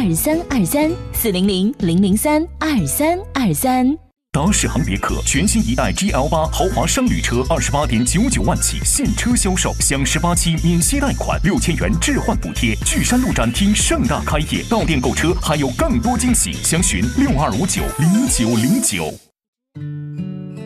二三二三四零零零零三二三二三。达世行别克全新一代 GL 八豪华商旅车，二十八点九九万起现车销售，享十八期免息贷款，六千元置换补贴。巨山路展厅盛大开业，到店购车还有更多惊喜，详询六二五九零九零九。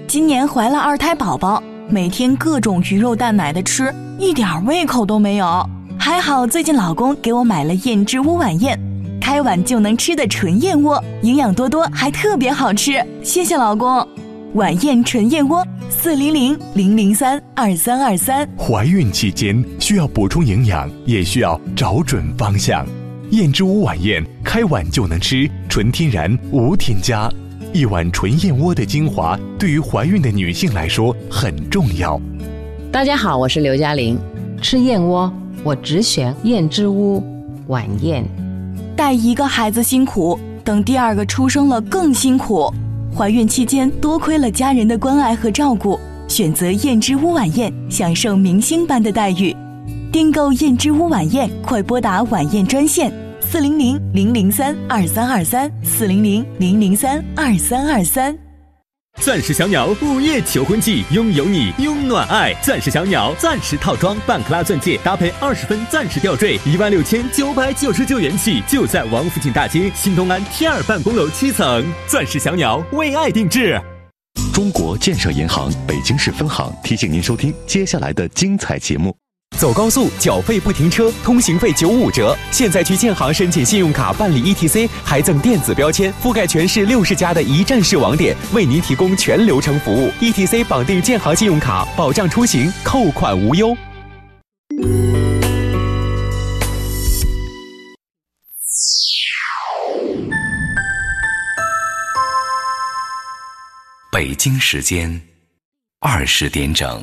今年怀了二胎宝宝，每天各种鱼肉蛋奶的吃，一点胃口都没有。还好最近老公给我买了燕之屋晚宴。开碗就能吃的纯燕窝，营养多多，还特别好吃。谢谢老公。晚宴纯燕窝，四零零零零三二三二三。怀孕期间需要补充营养，也需要找准方向。燕之屋晚宴，开碗就能吃，纯天然无添加。一碗纯燕窝的精华，对于怀孕的女性来说很重要。大家好，我是刘嘉玲。吃燕窝，我只选燕之屋晚宴。带一个孩子辛苦，等第二个出生了更辛苦。怀孕期间多亏了家人的关爱和照顾，选择燕之屋晚宴，享受明星般的待遇。订购燕之屋晚宴，快拨打晚宴专线：四零零零零三二三二三四零零零零三二三二三。钻石小鸟午夜求婚季，拥有你，拥暖爱。钻石小鸟钻石套装，半克拉钻戒搭配二十分钻石吊坠，一万六千九百九十九元起，就在王府井大街新东安 T 二办公楼七层。钻石小鸟为爱定制。中国建设银行北京市分行提醒您收听接下来的精彩节目。走高速缴费不停车，通行费九五折。现在去建行申请信用卡办理 ETC，还赠电子标签，覆盖全市六十家的一站式网点，为您提供全流程服务。ETC 绑定建行信用卡，保障出行，扣款无忧。北京时间二十点整。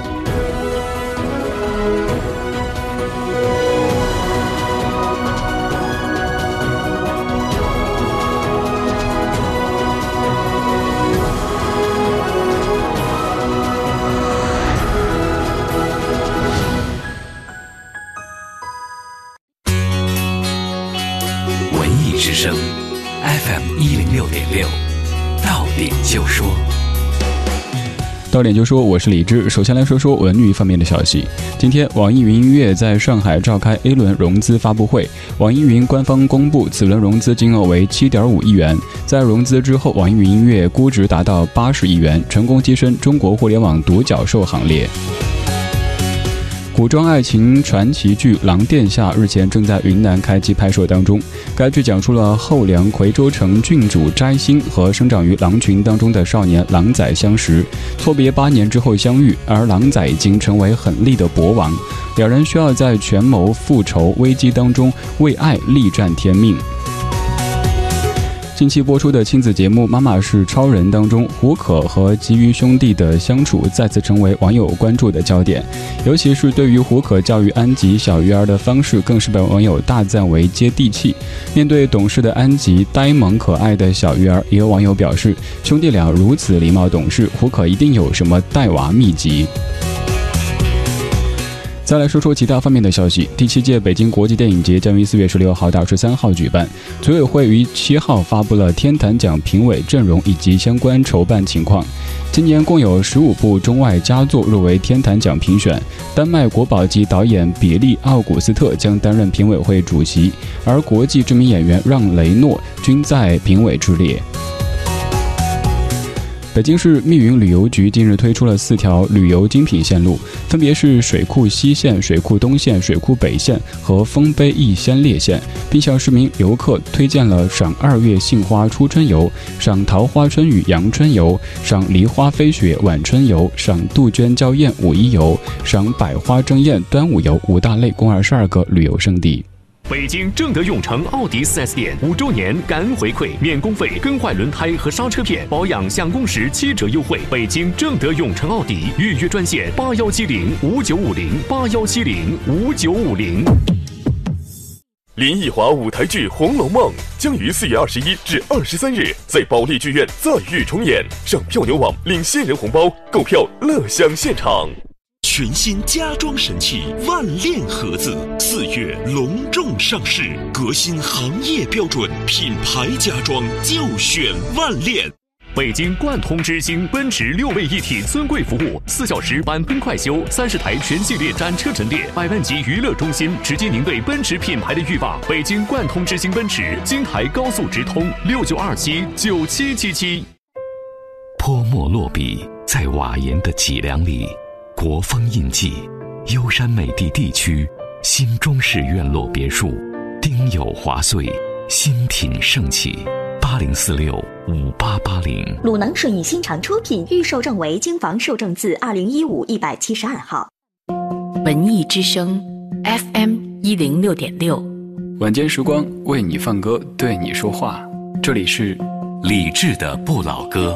声 FM 一零六点六，到点就说，到点就说，我是李志。首先来说说文娱方面的消息。今天，网易云音乐在上海召开 A 轮融资发布会，网易云官方公布，此轮融资金额为七点五亿元。在融资之后，网易云音乐估值达到八十亿元，成功跻身中国互联网独角兽行列。古装爱情传奇剧《狼殿下》日前正在云南开机拍摄当中。该剧讲述了后梁夔州城郡主摘星和生长于狼群当中的少年狼仔相识，错别八年之后相遇，而狼仔已经成为狠厉的博王，两人需要在权谋复仇危机当中为爱力战天命。近期播出的亲子节目《妈妈是超人》当中，胡可和吉鱼兄弟的相处再次成为网友关注的焦点，尤其是对于胡可教育安吉小鱼儿的方式，更是被网友大赞为接地气。面对懂事的安吉、呆萌可爱的小鱼儿，也有网友表示，兄弟俩如此礼貌懂事，胡可一定有什么带娃秘籍。再来说说其他方面的消息。第七届北京国际电影节将于四月十六号到十三号举办，组委会于七号发布了天坛奖评委阵容以及相关筹办情况。今年共有十五部中外佳作入围天坛奖评选，丹麦国宝级导演比利·奥古斯特将担任评委会主席，而国际知名演员让·雷诺均在评委之列。北京市密云旅游局近日推出了四条旅游精品线路，分别是水库西线、水库东线、水库北线和丰碑逸仙列线，并向市民游客推荐了赏二月杏花初春游、赏桃花春雨阳春游、赏梨花飞雪晚春游、赏杜鹃娇艳五一游、赏百花争艳端午游五大类共二十二个旅游胜地。北京正德永城奥迪 4S 店五周年感恩回馈，免工费更换轮胎和刹车片，保养享工时七折优惠。北京正德永城奥迪预约专线八幺七零五九五零八幺七零五九五零。林奕华舞台剧《红楼梦》将于四月二十一至二十三日在保利剧院再遇重演，上票牛网领新人红包，购票乐享现场。全新家装神器万链盒子四月隆重上市，革新行业标准，品牌家装就选万链。北京贯通之星奔驰六位一体尊贵服务，四小时满喷快修，三十台全系列展车陈列，百万级娱乐中心，直击您对奔驰品牌的欲望。北京贯通之星奔驰，京台高速直通，六九二七九七七七。泼墨落笔在瓦岩的脊梁里，国风印记，优山美地地区新中式院落别墅，丁酉华岁，新品盛起。八零四六五八八零，鲁能顺义新城出品，预售证为京房售证字二零一五一百七十二号。文艺之声，FM 一零六点六。晚间时光为你放歌，对你说话。这里是理智的不老歌。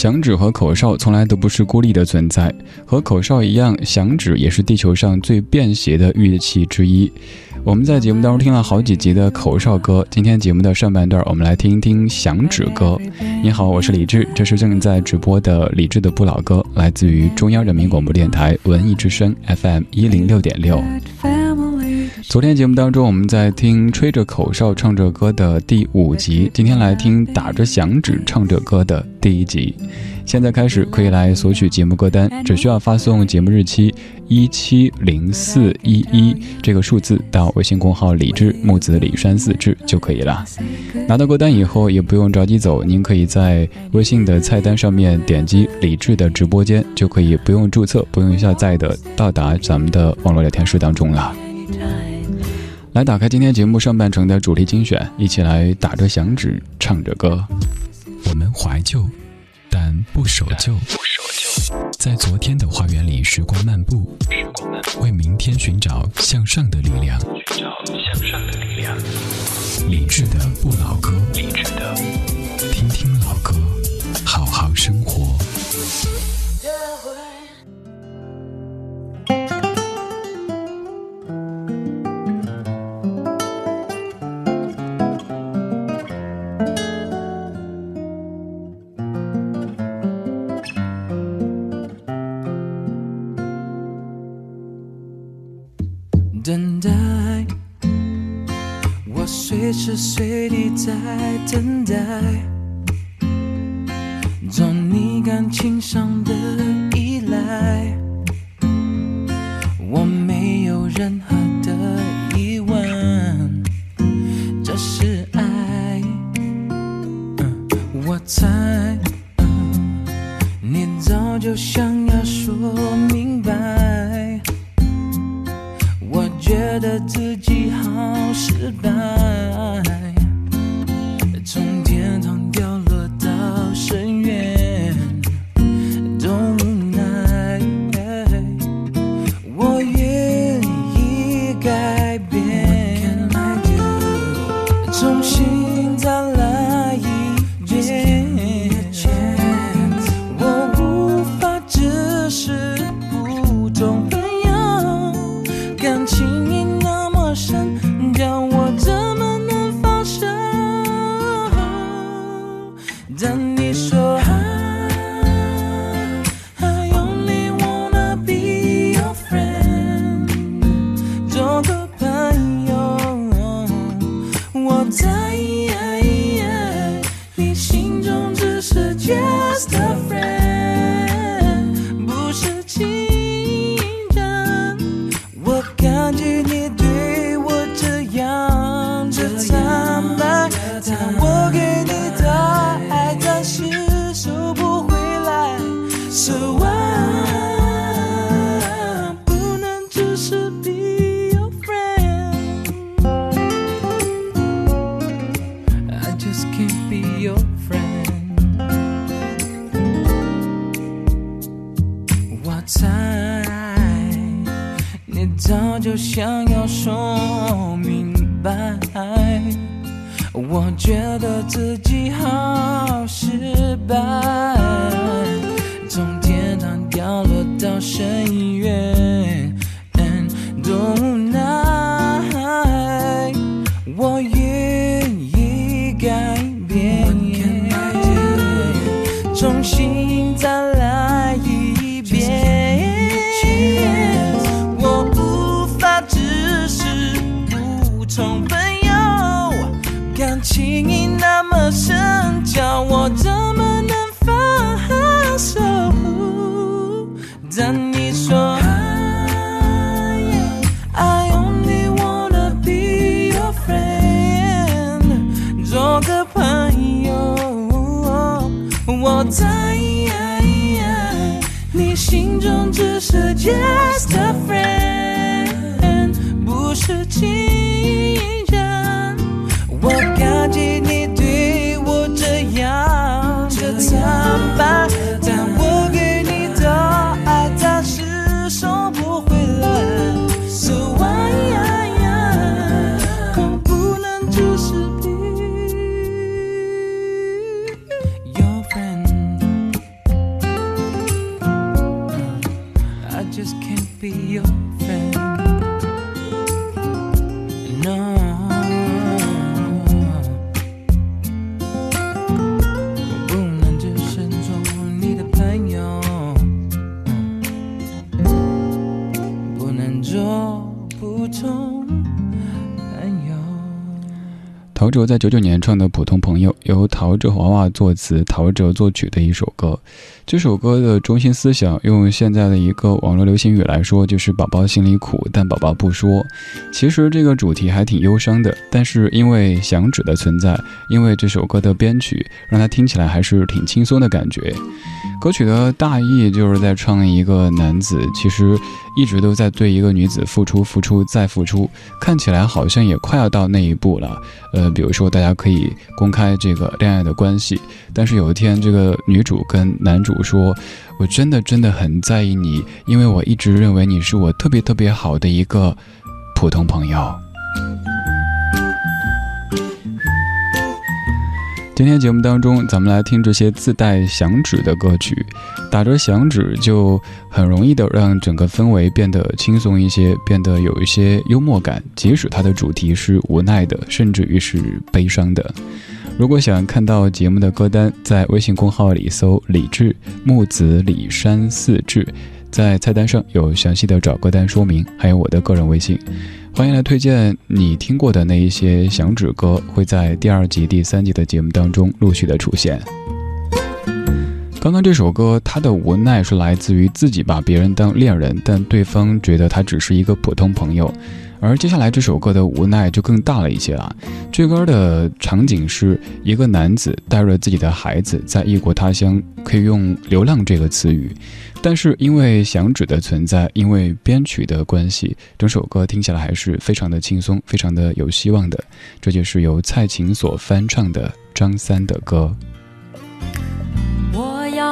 响指和口哨从来都不是孤立的存在，和口哨一样，响指也是地球上最便携的乐器之一。我们在节目当中听了好几集的口哨歌，今天节目的上半段，我们来听一听响指歌。你好，我是李志，这是正在直播的李志的不老歌，来自于中央人民广播电台文艺之声 FM 一零六点六。昨天节目当中，我们在听吹着口哨唱着歌的第五集，今天来听打着响指唱着歌的第一集。现在开始可以来索取节目歌单，只需要发送节目日期一七零四一一这个数字到微信公号“李志木子李山四志”就可以了。拿到歌单以后，也不用着急走，您可以在微信的菜单上面点击“李志的直播间”，就可以不用注册、不用下载的到达咱们的网络聊天室当中了。来打开今天节目上半程的主题精选，一起来打着响指唱着歌。我们怀旧，但不守旧。在昨天的花园里，时光漫步，为明天寻找向上的力量。寻找向上的力量。理智的不老歌，理智的，为你在等待。我在九九年唱的《普通朋友》，由陶喆娃娃作词，陶喆作曲的一首歌。这首歌的中心思想，用现在的一个网络流行语来说，就是“宝宝心里苦，但宝宝不说”。其实这个主题还挺忧伤的，但是因为响指的存在，因为这首歌的编曲，让它听起来还是挺轻松的感觉。歌曲的大意就是在唱一个男子，其实一直都在对一个女子付出、付出再付出，看起来好像也快要到那一步了。呃，比如说大家可以公开这个恋爱的关系，但是有一天这个女主跟男主我说：“我真的真的很在意你，因为我一直认为你是我特别特别好的一个普通朋友。”今天节目当中，咱们来听这些自带响指的歌曲，打着响指就很容易的让整个氛围变得轻松一些，变得有一些幽默感，即使它的主题是无奈的，甚至于是悲伤的。如果想看到节目的歌单，在微信公号里搜“李志木子李山四志”，在菜单上有详细的找歌单说明，还有我的个人微信。欢迎来推荐你听过的那一些响指歌，会在第二集、第三集的节目当中陆续的出现。刚刚这首歌，它的无奈是来自于自己把别人当恋人，但对方觉得他只是一个普通朋友。而接下来这首歌的无奈就更大了一些了。这歌的场景是一个男子带着自己的孩子在异国他乡，可以用“流浪”这个词语。但是因为响指的存在，因为编曲的关系，整首歌听起来还是非常的轻松，非常的有希望的。这就是由蔡琴所翻唱的张三的歌。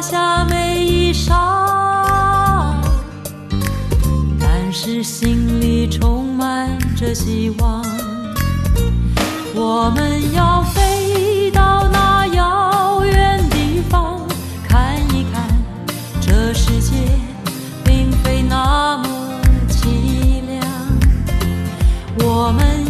有华厦美衣裳，但是心里充满着希望。我们要飞到那遥远地方，看一看这世界并非那么凄凉。我们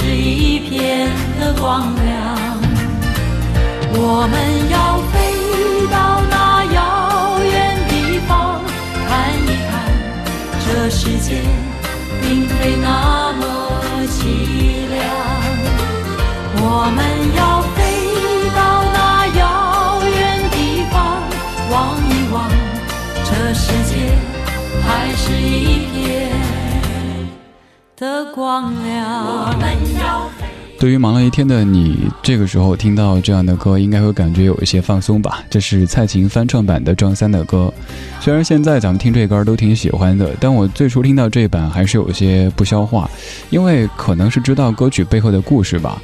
是一片的光亮。我们要飞到那遥远地方，看一看这世界并非那的光亮。对于忙了一天的你，这个时候听到这样的歌，应该会感觉有一些放松吧。这是蔡琴翻唱版的张三的歌，虽然现在咱们听这歌都挺喜欢的，但我最初听到这版还是有些不消化，因为可能是知道歌曲背后的故事吧。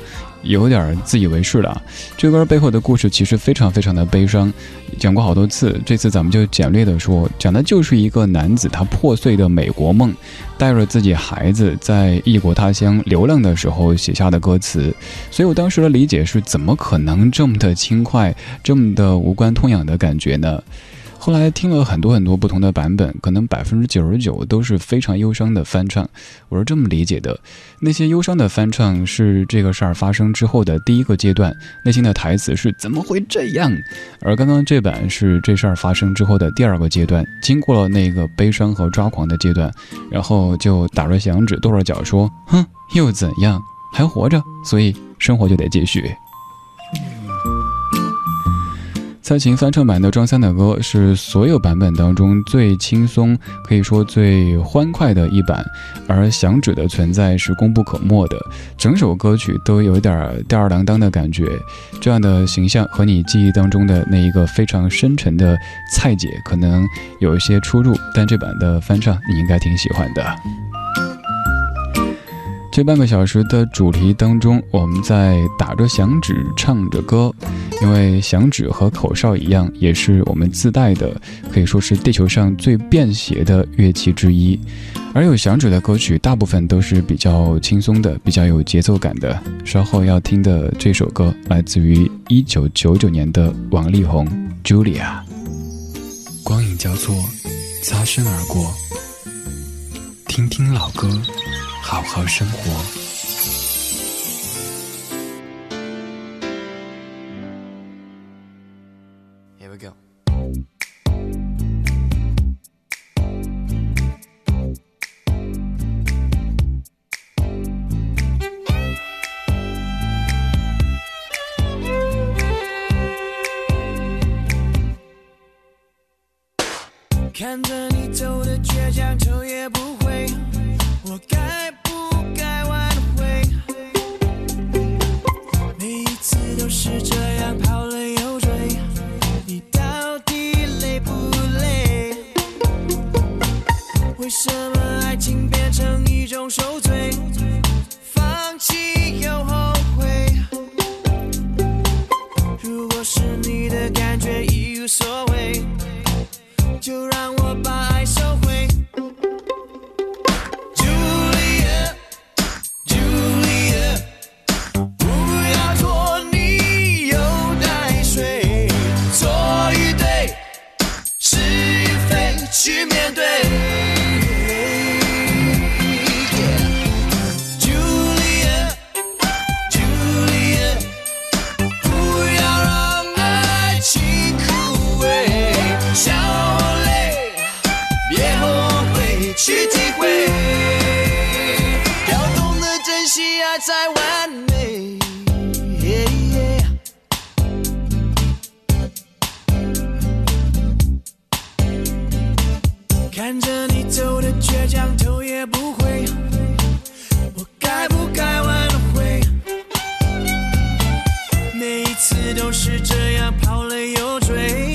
有点自以为是了。这歌背后的故事其实非常非常的悲伤，讲过好多次。这次咱们就简略的说，讲的就是一个男子他破碎的美国梦，带着自己孩子在异国他乡流浪的时候写下的歌词。所以我当时的理解是，怎么可能这么的轻快，这么的无关痛痒的感觉呢？后来听了很多很多不同的版本，可能百分之九十九都是非常忧伤的翻唱。我是这么理解的：那些忧伤的翻唱是这个事儿发生之后的第一个阶段，内心的台词是怎么会这样；而刚刚这版是这事儿发生之后的第二个阶段，经过了那个悲伤和抓狂的阶段，然后就打着响指、跺着脚说：“哼，又怎样？还活着，所以生活就得继续。”蔡琴翻唱版的张三的歌是所有版本当中最轻松，可以说最欢快的一版，而响指的存在是功不可没的。整首歌曲都有一点吊儿郎当的感觉，这样的形象和你记忆当中的那一个非常深沉的蔡姐可能有一些出入，但这版的翻唱你应该挺喜欢的。这半个小时的主题当中，我们在打着响指唱着歌，因为响指和口哨一样，也是我们自带的，可以说是地球上最便携的乐器之一。而有响指的歌曲，大部分都是比较轻松的，比较有节奏感的。稍后要听的这首歌，来自于一九九九年的王力宏《Julia》。光影交错，擦身而过，听听老歌。好好生活。再完美看着你走的倔强头也不回我该不该挽回？每一次都是这样跑了又追。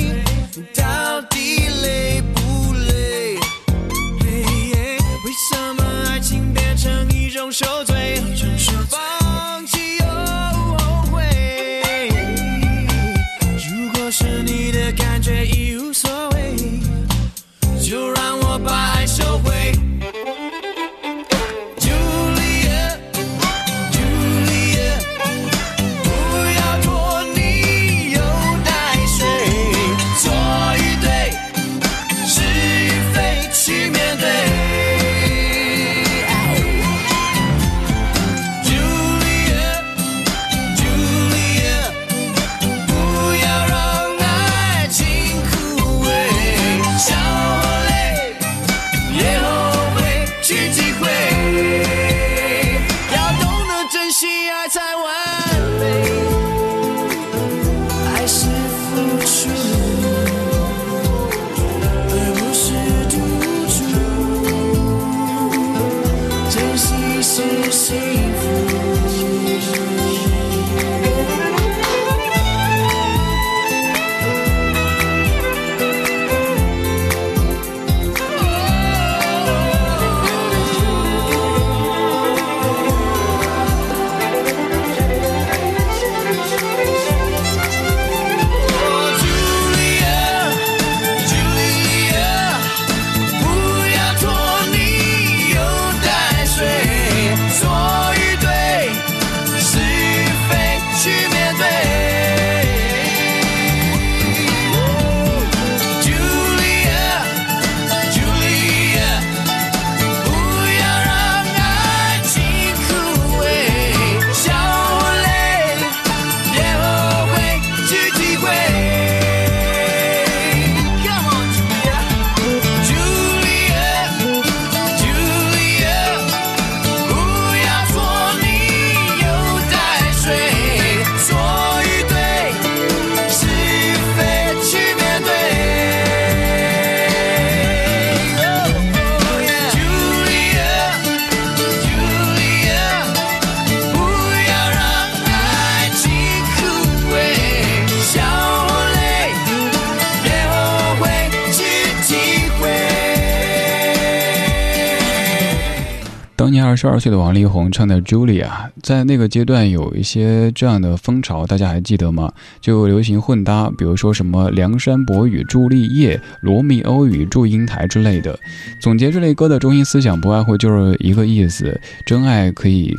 十二岁的王力宏唱的《Julia》，在那个阶段有一些这样的风潮，大家还记得吗？就流行混搭，比如说什么梁山伯与朱丽叶、罗密欧与祝英台之类的。总结这类歌的中心思想，不外乎就是一个意思：真爱可以。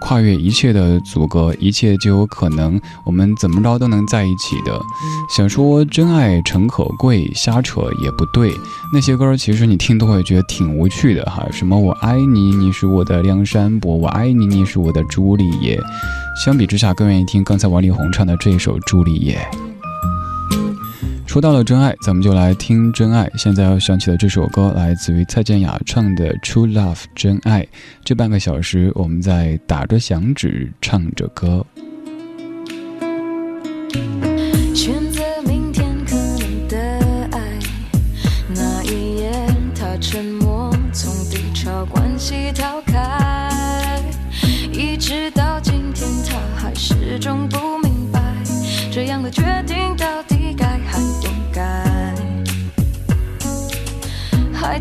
跨越一切的阻隔，一切就有可能，我们怎么着都能在一起的。想说真爱诚可贵，瞎扯也不对。那些歌其实你听都会觉得挺无趣的哈，什么我爱你，你是我的梁山伯，我爱你，你是我的朱丽叶。相比之下，更愿意听刚才王力宏唱的这首《朱丽叶》。说到了真爱，咱们就来听真爱。现在要响起的这首歌来自于蔡健雅唱的《True Love》真爱。这半个小时，我们在打着响指唱着歌。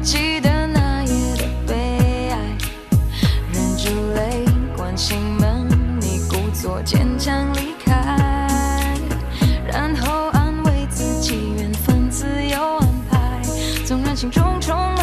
记得那夜的悲哀，忍住泪，关心门，你故作坚强离开。然后安慰自己，缘分自有安排。纵然心中充满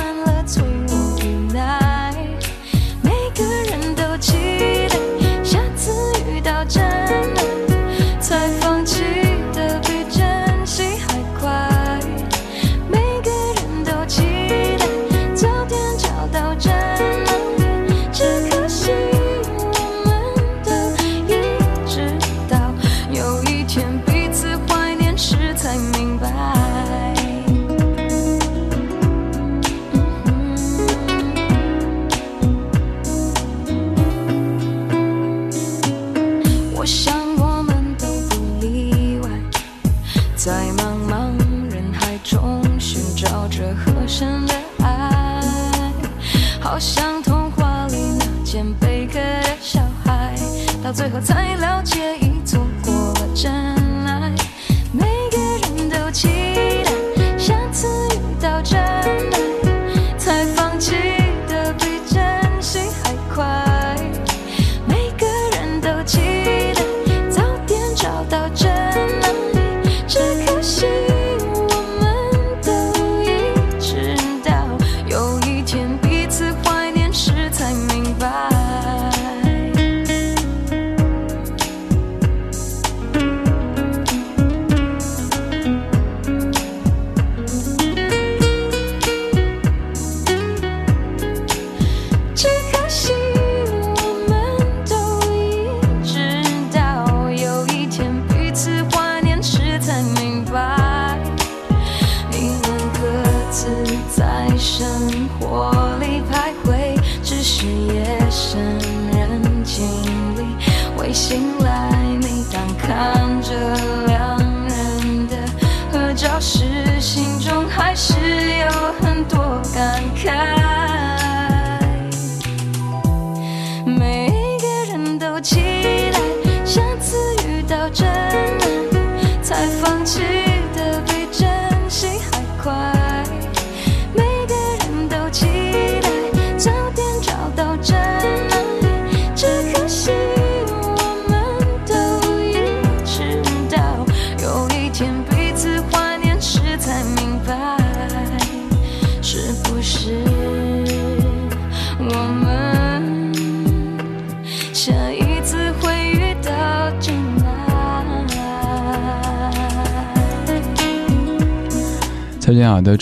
最后才了解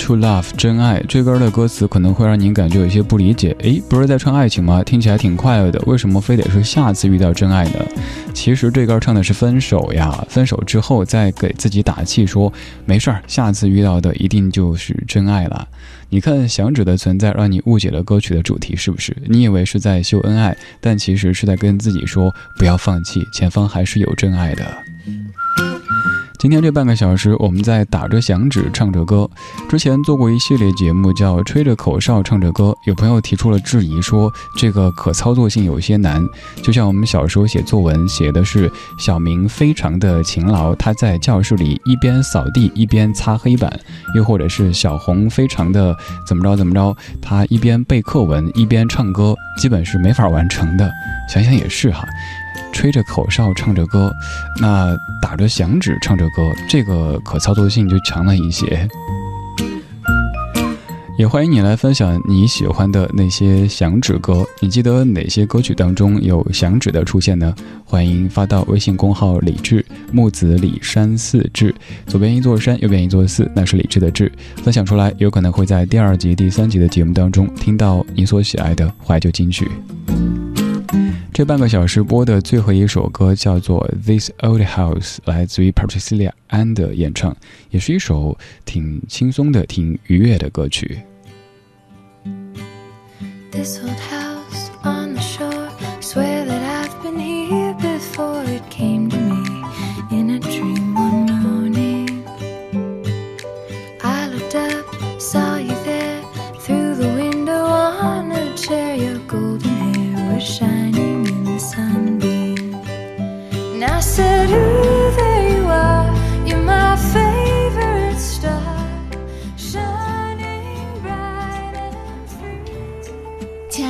True Love》真爱这歌的歌词可能会让您感觉有些不理解，诶，不是在唱爱情吗？听起来挺快乐的，为什么非得是下次遇到真爱呢？其实这歌唱的是分手呀，分手之后再给自己打气说没事儿，下次遇到的一定就是真爱了。你看响指的存在让你误解了歌曲的主题，是不是？你以为是在秀恩爱，但其实是在跟自己说不要放弃，前方还是有真爱的。今天这半个小时，我们在打着响指唱着歌。之前做过一系列节目，叫吹着口哨唱着歌。有朋友提出了质疑，说这个可操作性有些难。就像我们小时候写作文，写的是小明非常的勤劳，他在教室里一边扫地一边擦黑板；又或者是小红非常的怎么着怎么着，他一边背课文一边唱歌，基本是没法完成的。想想也是哈。吹着口哨唱着歌，那打着响指唱着歌，这个可操作性就强了一些。也欢迎你来分享你喜欢的那些响指歌，你记得哪些歌曲当中有响指的出现呢？欢迎发到微信公号“李志木子李山四志”，左边一座山，右边一座寺，那是李志的志。分享出来，有可能会在第二集、第三集的节目当中听到你所喜爱的怀旧金曲。这半个小时播的最后一首歌叫做《This Old House》，来自于 Patricia Ann 的演唱，也是一首挺轻松的、挺愉悦的歌曲。This old house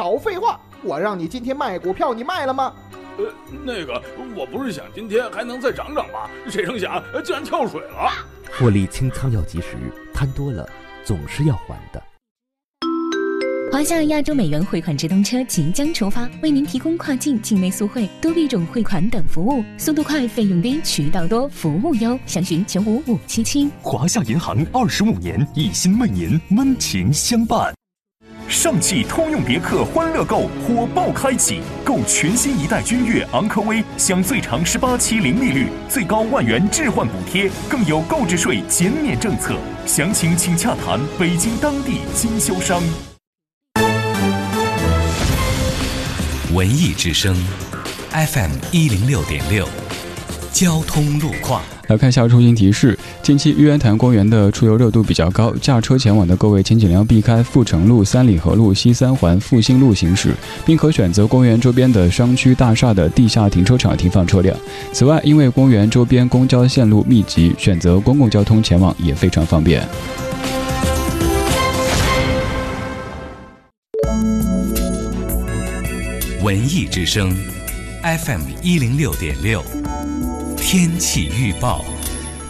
少废话！我让你今天卖股票，你卖了吗？呃，那个，我不是想今天还能再涨涨吗？谁成想呃竟然跳水了！获利清仓要及时，贪多了总是要还的。华夏亚洲美元汇款直通车即将出发，为您提供跨境、境内速汇、多币种汇款等服务，速度快、费用低、渠道多、服务优，详询九五五七七。华夏银行二十五年，一心为您温情相伴。上汽通用别克欢乐购火爆开启，购全新一代君越、昂科威，享最长十八期零利率，最高万元置换补贴，更有购置税减免政策。详情请洽谈北京当地经销商。文艺之声，FM 一零六点六，交通路况。来看一下出行提示：近期玉渊潭公园的出游热度比较高，驾车前往的各位请尽量避开阜成路、三里河路、西三环、复兴路行驶，并可选择公园周边的商区大厦的地下停车场停放车辆。此外，因为公园周边公交线路密集，选择公共交通前往也非常方便。文艺之声，FM 一零六点六，天气预报。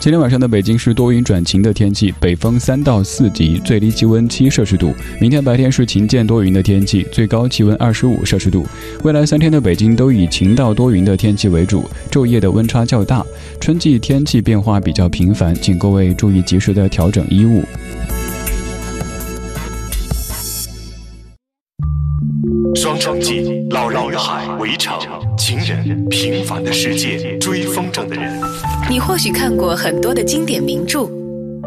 今天晚上的北京是多云转晴的天气，北风三到四级，最低气温七摄氏度。明天白天是晴间多云的天气，最高气温二十五摄氏度。未来三天的北京都以晴到多云的天气为主，昼夜的温差较大。春季天气变化比较频繁，请各位注意及时的调整衣物。双城记、老人与海、围城、情人、平凡的世界、追风筝的人。你或许看过很多的经典名著，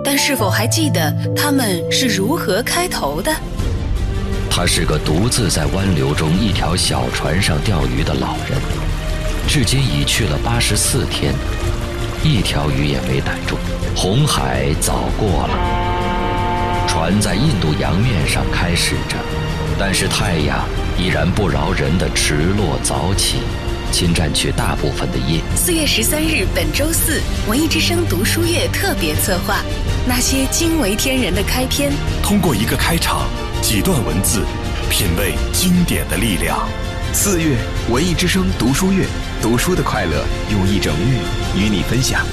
但是否还记得他们是如何开头的？他是个独自在湾流中一条小船上钓鱼的老人，至今已去了八十四天，一条鱼也没逮住。红海早过了，船在印度洋面上开始着，但是太阳。依然不饶人的迟落早起，侵占去大部分的夜。四月十三日，本周四，文艺之声读书月特别策划，那些惊为天人的开篇。通过一个开场，几段文字，品味经典的力量。四月，文艺之声读书月，读书的快乐用一整月与你分享。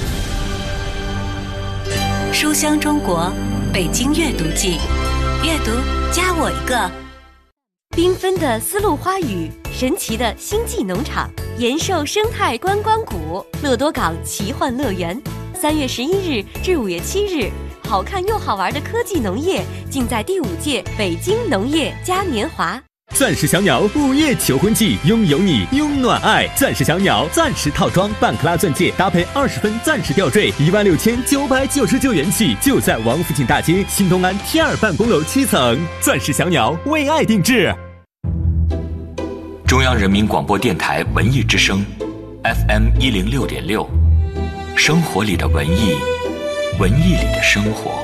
书香中国，北京阅读季，阅读加我一个。缤纷的丝路花语，神奇的星际农场，延寿生态观光谷，乐多港奇幻乐园。三月十一日至五月七日，好看又好玩的科技农业，尽在第五届北京农业嘉年华。钻石小鸟午夜求婚季，拥有你，拥暖爱。钻石小鸟钻石套装，半克拉钻戒搭配二十分钻石吊坠，一万六千九百九十九元起，就在王府井大街新东安 T 二办公楼七层。钻石小鸟为爱定制。中央人民广播电台文艺之声，FM 一零六点六，生活里的文艺，文艺里的生活。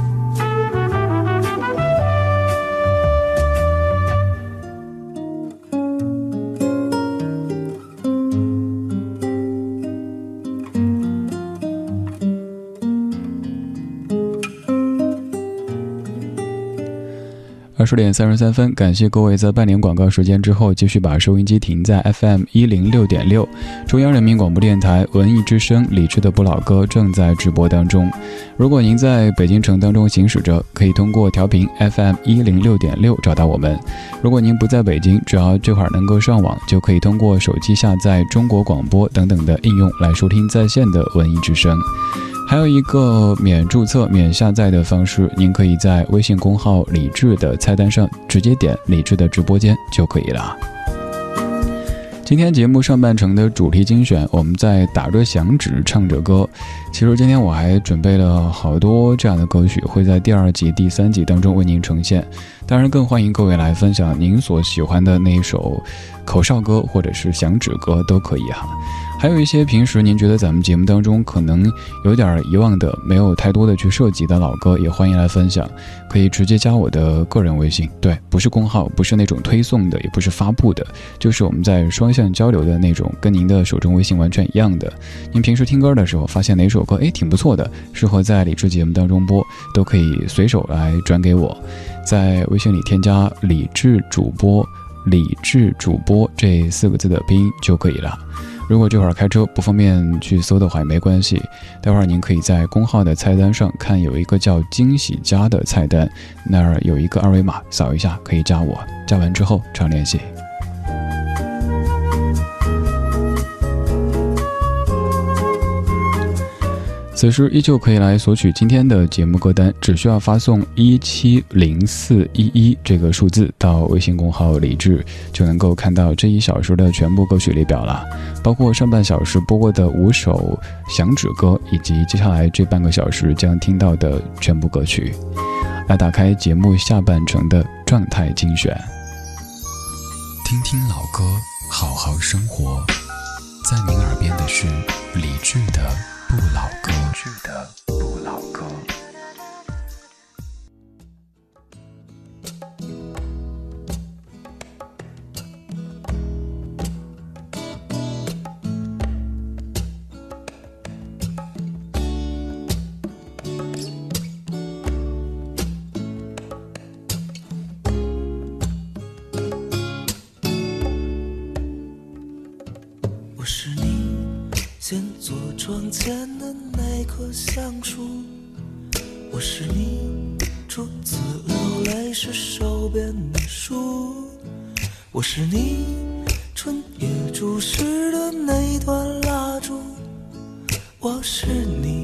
十点三十三分，感谢各位在半年广告时间之后，继续把收音机停在 FM 一零六点六，中央人民广播电台文艺之声，理智的不老歌正在直播当中。如果您在北京城当中行驶着，可以通过调频 FM 一零六点六找到我们。如果您不在北京，只要这会儿能够上网，就可以通过手机下载中国广播等等的应用来收听在线的文艺之声。还有一个免注册、免下载的方式，您可以在微信公号“李智”的菜单上直接点“李智”的直播间就可以了。今天节目上半程的主题精选，我们在打着响指唱着歌。其实今天我还准备了好多这样的歌曲，会在第二集、第三集当中为您呈现。当然，更欢迎各位来分享您所喜欢的那一首口哨歌或者是响指歌都可以哈。还有一些平时您觉得咱们节目当中可能有点遗忘的、没有太多的去涉及的老歌，也欢迎来分享。可以直接加我的个人微信，对，不是公号，不是那种推送的，也不是发布的，就是我们在双向交流的那种，跟您的手中微信完全一样的。您平时听歌的时候，发现哪首歌哎挺不错的，适合在理智节目当中播，都可以随手来转给我，在微信里添加“理智主播”“理智主播”这四个字的拼音就可以了。如果这会儿开车不方便去搜的话也没关系，待会儿您可以在公号的菜单上看有一个叫“惊喜家”的菜单，那儿有一个二维码，扫一下可以加我，加完之后常联系。此时依旧可以来索取今天的节目歌单，只需要发送一七零四一一这个数字到微信公号“李志”，就能够看到这一小时的全部歌曲列表了，包括上半小时播过的五首响指歌，以及接下来这半个小时将听到的全部歌曲。来打开节目下半程的状态精选，听听老歌，好好生活。在您耳边的是李志的。不老歌。剧的不老歌窗前的那棵橡树，我是你初次流泪时手边的书，我是你春夜注视的那段蜡烛，我是你。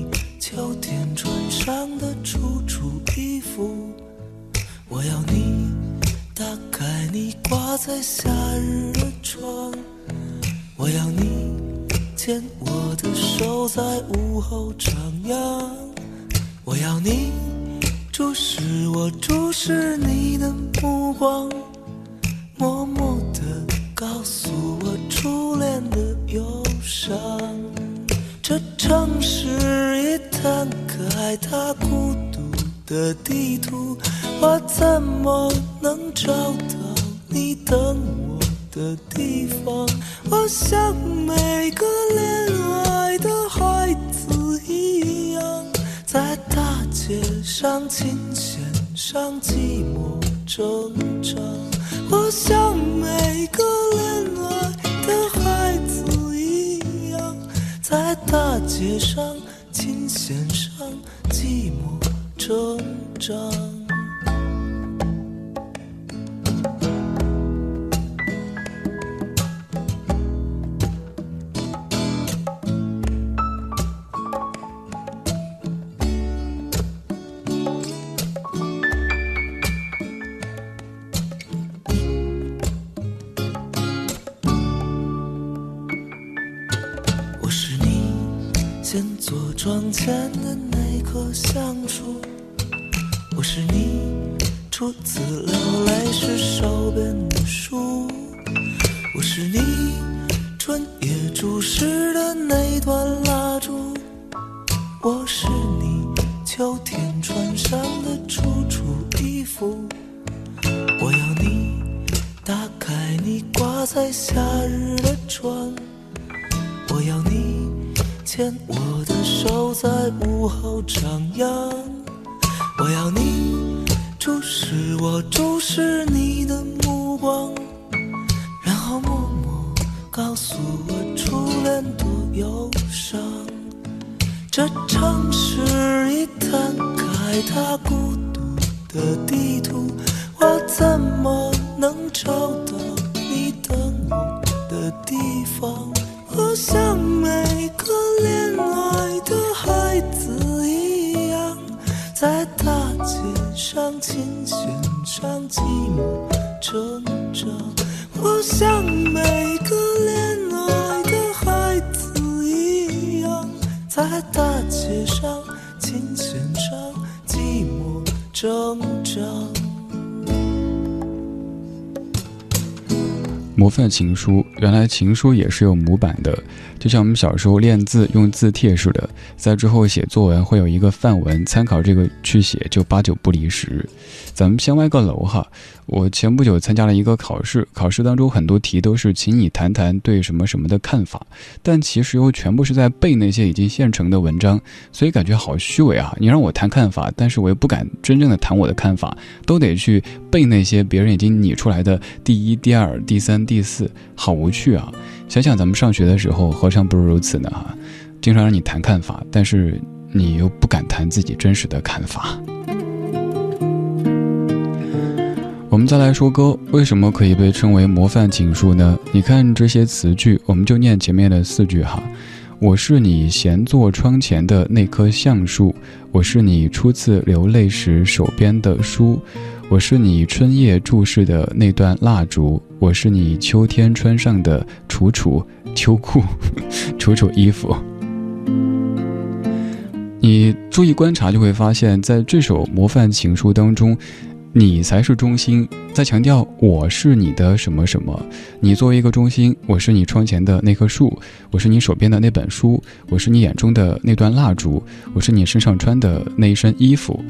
先做窗前的那棵橡树我是你初次流泪时手边的书我是你春夜注视的那段蜡烛我是你秋天穿上的楚楚衣服我要你打开你挂在夏日的窗。牵我的手，在午后徜徉。我要你注视我，注视你的目光，然后默默告诉我初恋多忧伤。这城市一摊开它孤独的地图，我怎么能找到你等我的地方？我像每个恋爱的孩子一样，在大街上琴弦上寂寞挣扎。我像每个恋爱的孩子一样，在大街上琴弦上寂寞挣扎。模范情书，原来情书也是有模板的，就像我们小时候练字用字帖似的，在之后写作文会有一个范文，参考这个去写，就八九不离十。咱们先歪个楼哈。我前不久参加了一个考试，考试当中很多题都是请你谈谈对什么什么的看法，但其实又全部是在背那些已经现成的文章，所以感觉好虚伪啊！你让我谈看法，但是我又不敢真正的谈我的看法，都得去背那些别人已经拟出来的第一、第二、第三、第四，好无趣啊！想想咱们上学的时候，何尝不是如此呢？哈，经常让你谈看法，但是你又不敢谈自己真实的看法。我们再来说歌，为什么可以被称为模范情书呢？你看这些词句，我们就念前面的四句哈。我是你闲坐窗前的那棵橡树，我是你初次流泪时手边的书，我是你春夜注视的那段蜡烛，我是你秋天穿上的楚楚秋裤，楚楚衣服。你注意观察，就会发现，在这首模范情书当中。你才是中心，在强调我是你的什么什么。你作为一个中心，我是你窗前的那棵树，我是你手边的那本书，我是你眼中的那段蜡烛，我是你身上穿的那一身衣服。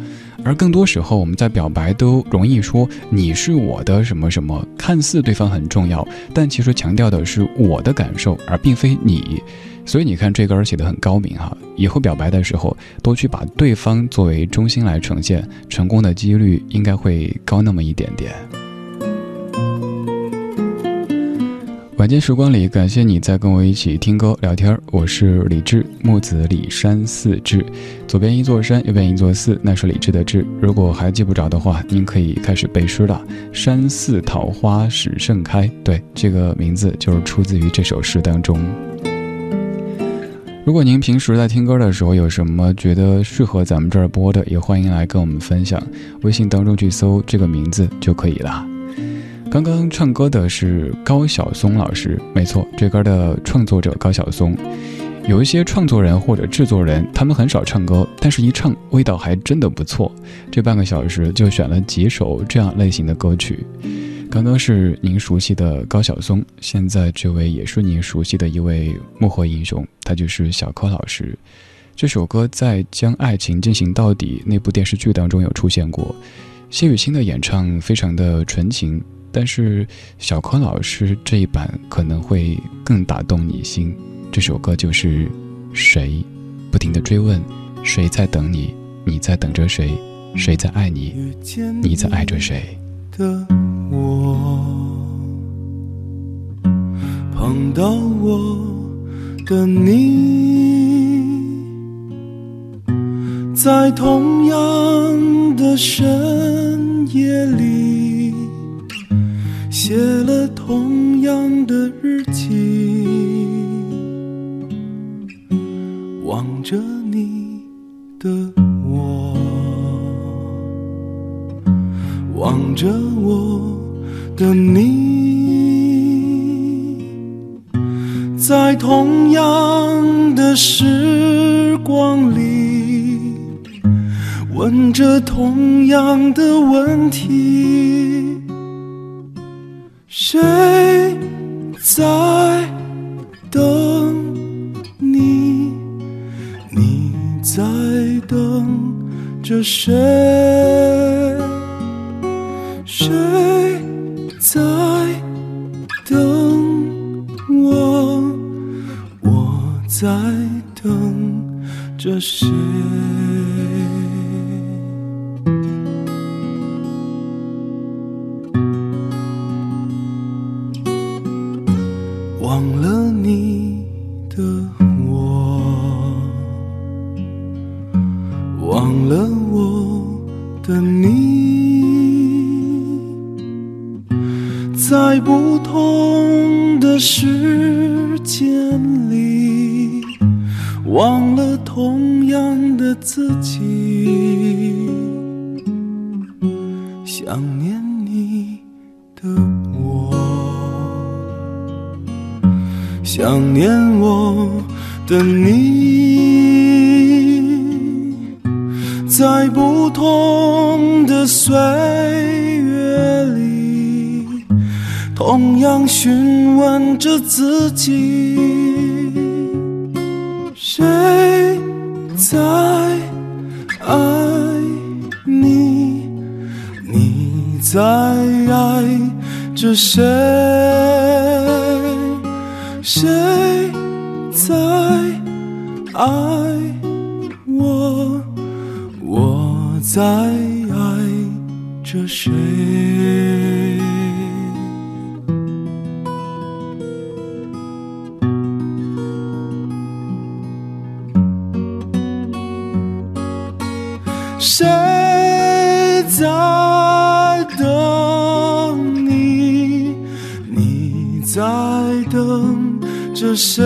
而更多时候，我们在表白都容易说你是我的什么什么，看似对方很重要，但其实强调的是我的感受，而并非你。所以你看这歌儿写的很高明哈，以后表白的时候多去把对方作为中心来呈现，成功的几率应该会高那么一点点。晚间时光里，感谢你在跟我一起听歌聊天，我是李志，木子李山寺志，左边一座山，右边一座寺，那是李志的志。如果还记不着的话，您可以开始背诗了。山寺桃花始盛开，对，这个名字就是出自于这首诗当中。如果您平时在听歌的时候有什么觉得适合咱们这儿播的，也欢迎来跟我们分享。微信当中去搜这个名字就可以了。刚刚唱歌的是高晓松老师，没错，这歌的创作者高晓松。有一些创作人或者制作人，他们很少唱歌，但是一唱味道还真的不错。这半个小时就选了几首这样类型的歌曲。刚刚是您熟悉的高晓松，现在这位也是您熟悉的一位幕后英雄，他就是小柯老师。这首歌在《将爱情进行到底》那部电视剧当中有出现过，谢雨欣的演唱非常的纯情，但是小柯老师这一版可能会更打动你心。这首歌就是《谁》，不停的追问，谁在等你？你在等着谁？谁在爱你？你在爱着谁？的我碰到我的你，在同样的深夜里，写了同样的日记，着你的我，望着我。的你，在同样的时光里，问着同样的问题：谁在等着谁？谁？在等我，我在等着谁？忘了你的的你。在不同的时间里，忘了同样的自己。想念你的我，想念我的你，在不同岁月里。同样询问着自己，谁在爱你？你在爱着谁？谁在爱我？我在着谁？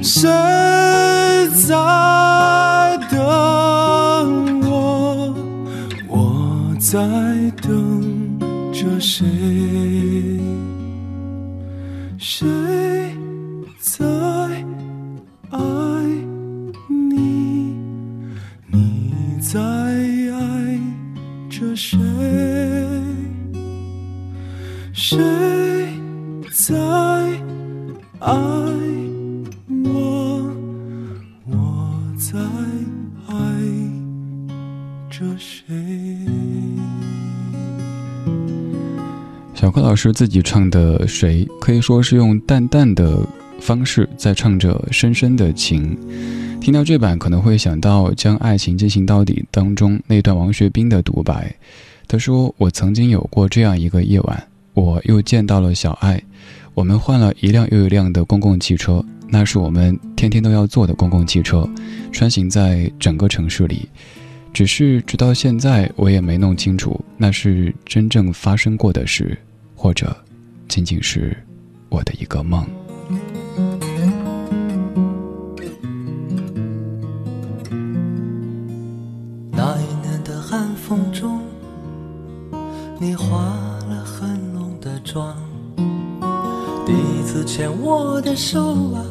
谁在等我？我在等着谁？谁在爱你？你在爱着谁？谁在爱我？我在爱着谁？小柯老师自己唱的《谁》，可以说是用淡淡的方式在唱着深深的情。听到这版，可能会想到《将爱情进行到底》当中那段王学兵的独白。他说：“我曾经有过这样一个夜晚，我又见到了小爱，我们换了一辆又一辆的公共汽车，那是我们天天都要坐的公共汽车，穿行在整个城市里。只是直到现在，我也没弄清楚那是真正发生过的事。”或者，仅仅是我的一个梦。手啊，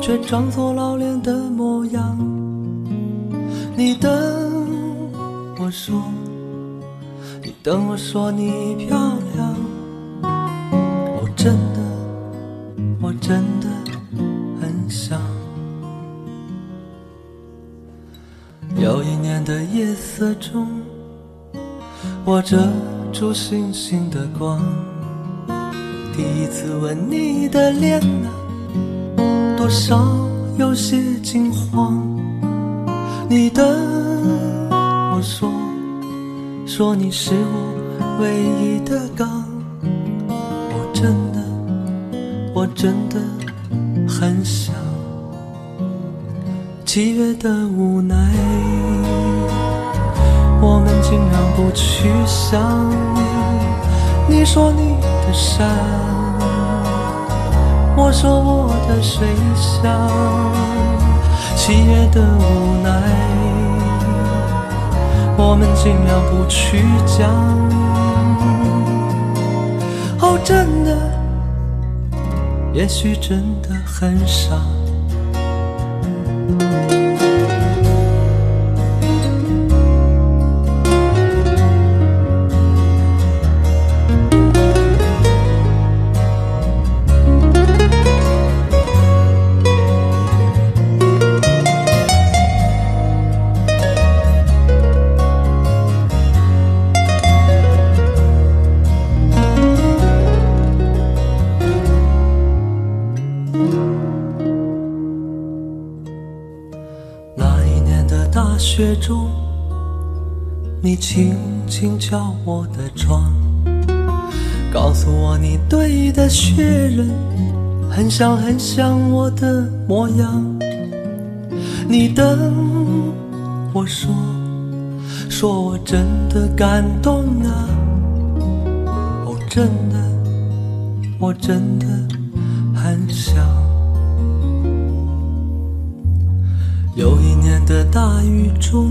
却装作老练的模样。你等我说。你等我说你漂亮，我真的，我真的很想。有一年的夜色中，我遮住星星的光，第一次吻你的脸啊，多少有些惊慌。你等我说。说你是我唯一的港，我真的，我真的很想。七月的无奈，我们尽量不去想你。说你的山，我说我的水乡。七月的无奈。我们尽量不去讲。哦，真的，也许真的很傻。你轻轻敲我的窗，告诉我你堆的雪人很像很像我的模样。你等我说，说我真的感动啊！哦，真的，我真的很想。有一年的大雨中，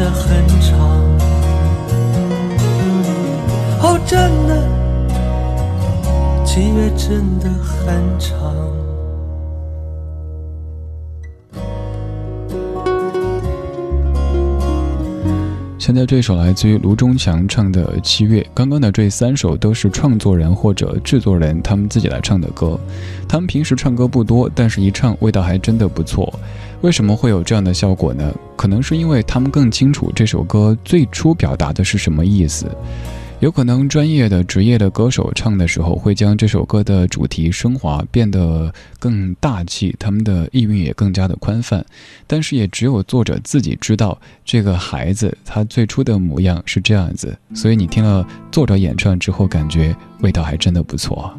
的很长。哦，真的，七月真的很长。现在这首来自于卢中强唱的《七月》，刚刚的这三首都是创作人或者制作人他们自己来唱的歌。他们平时唱歌不多，但是一唱味道还真的不错。为什么会有这样的效果呢？可能是因为他们更清楚这首歌最初表达的是什么意思。有可能专业的职业的歌手唱的时候，会将这首歌的主题升华，变得更大气，他们的意蕴也更加的宽泛。但是也只有作者自己知道，这个孩子他最初的模样是这样子。所以你听了作者演唱之后，感觉味道还真的不错。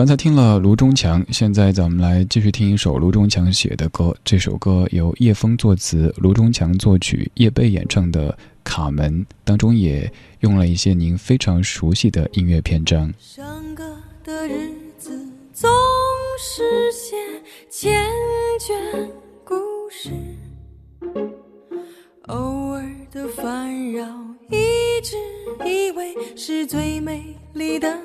刚才听了卢中强，现在咱们来继续听一首卢中强写的歌。这首歌由叶枫作词，卢中强作曲，叶蓓演唱的。卡门当中也用了一些您非常熟悉的音乐篇章。上个的日子总是写千卷故事，偶尔的烦扰，一直以为是最美丽的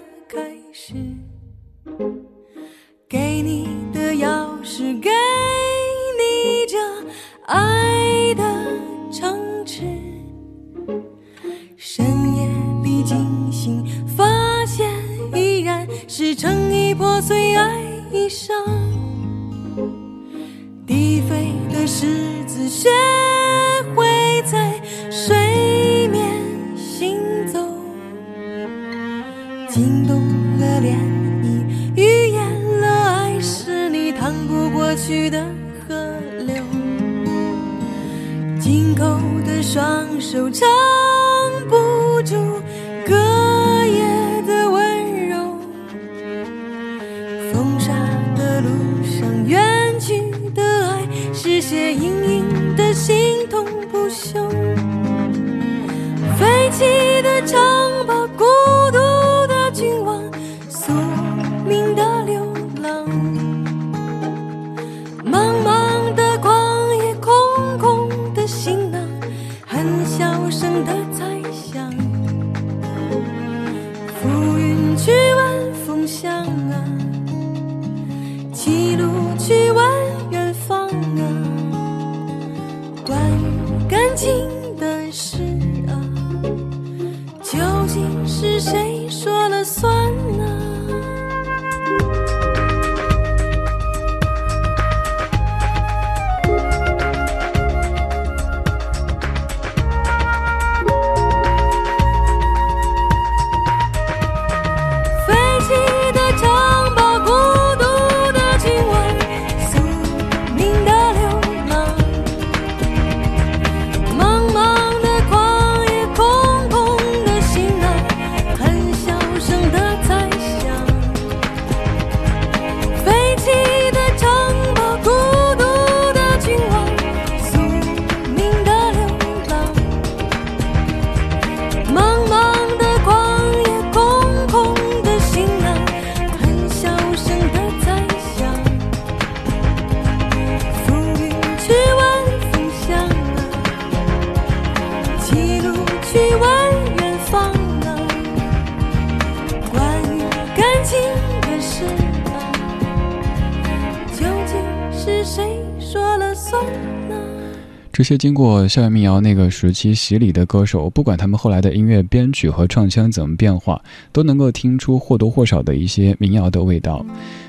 这些经过校园民谣那个时期洗礼的歌手，不管他们后来的音乐编曲和唱腔怎么变化，都能够听出或多或少的一些民谣的味道。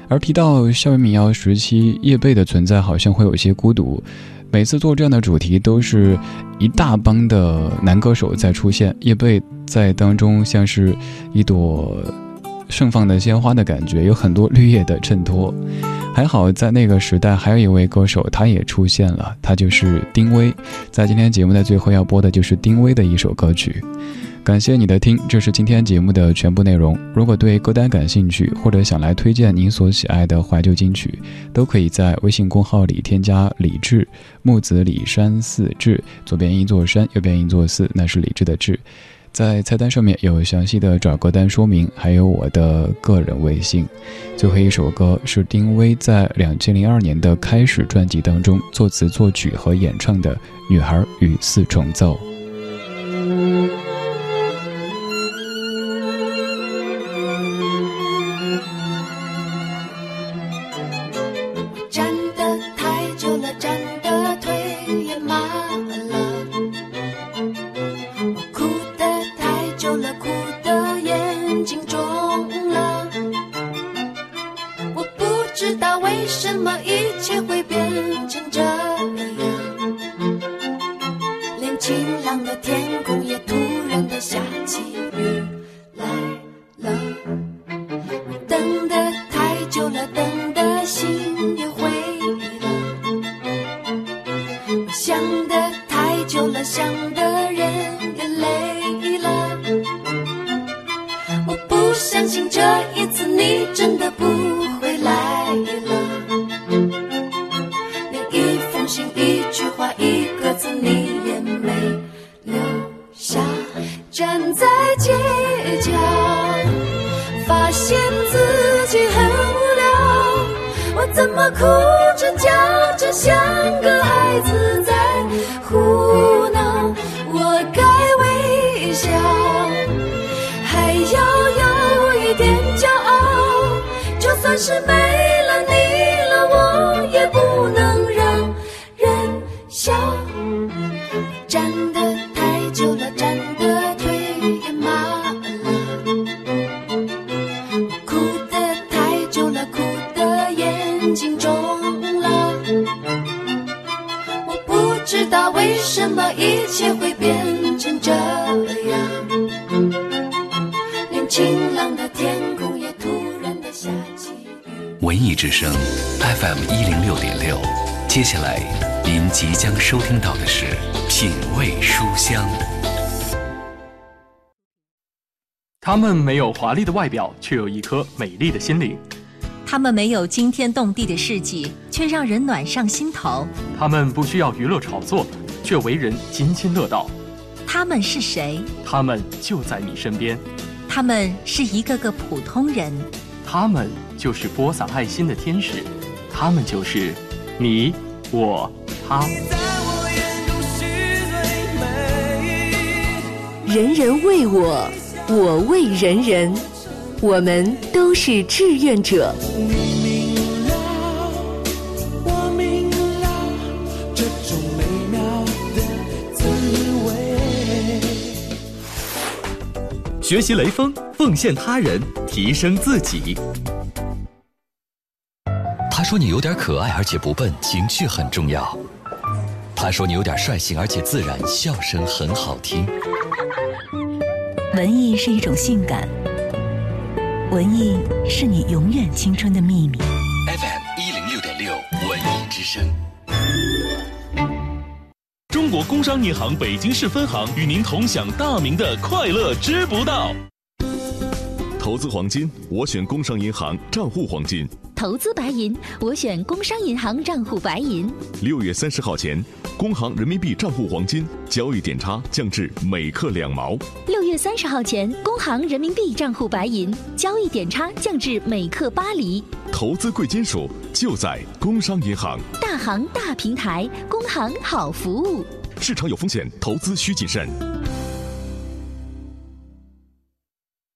而提到校园民谣时期，叶蓓的存在好像会有一些孤独。每次做这样的主题，都是一大帮的男歌手在出现，叶蓓在当中像是一朵盛放的鲜花的感觉，有很多绿叶的衬托。还好，在那个时代，还有一位歌手，他也出现了，他就是丁薇。在今天节目的最后要播的就是丁薇的一首歌曲。感谢你的听，这是今天节目的全部内容。如果对歌单感兴趣，或者想来推荐您所喜爱的怀旧金曲，都可以在微信公号里添加“李志木子李山寺志”，左边一座山，右边一座寺，那是李志的志。在菜单上面有详细的找歌单说明，还有我的个人微信。最后一首歌是丁薇在两千零二年的《开始》专辑当中作词作曲和演唱的《女孩与四重奏》。点六，接下来您即将收听到的是品味书香。他们没有华丽的外表，却有一颗美丽的心灵；他们没有惊天动地的事迹，却让人暖上心头。他们不需要娱乐炒作，却为人津津乐道。他们是谁？他们就在你身边，他们是一个个普通人，他们就是播撒爱心的天使，他们就是你、我、他。人人为我，我为人人，我们都是志愿者。我明了这种美妙的滋味。学习雷锋，奉献他人，提升自己。他说你有点可爱，而且不笨，情绪很重要。他说你有点率性，而且自然，笑声很好听。文艺是一种性感，文艺是你永远青春的秘密。FM 一零六点六文艺之声。中国工商银行北京市分行与您同享大明的快乐知不道。投资黄金，我选工商银行账户黄金。投资白银，我选工商银行账户白银。六月三十号前，工行人民币账户黄金交易点差降至每克两毛。六月三十号前，工行人民币账户白银交易点差降至每克八厘。投资贵金属就在工商银行。大行大平台，工行好服务。市场有风险，投资需谨慎。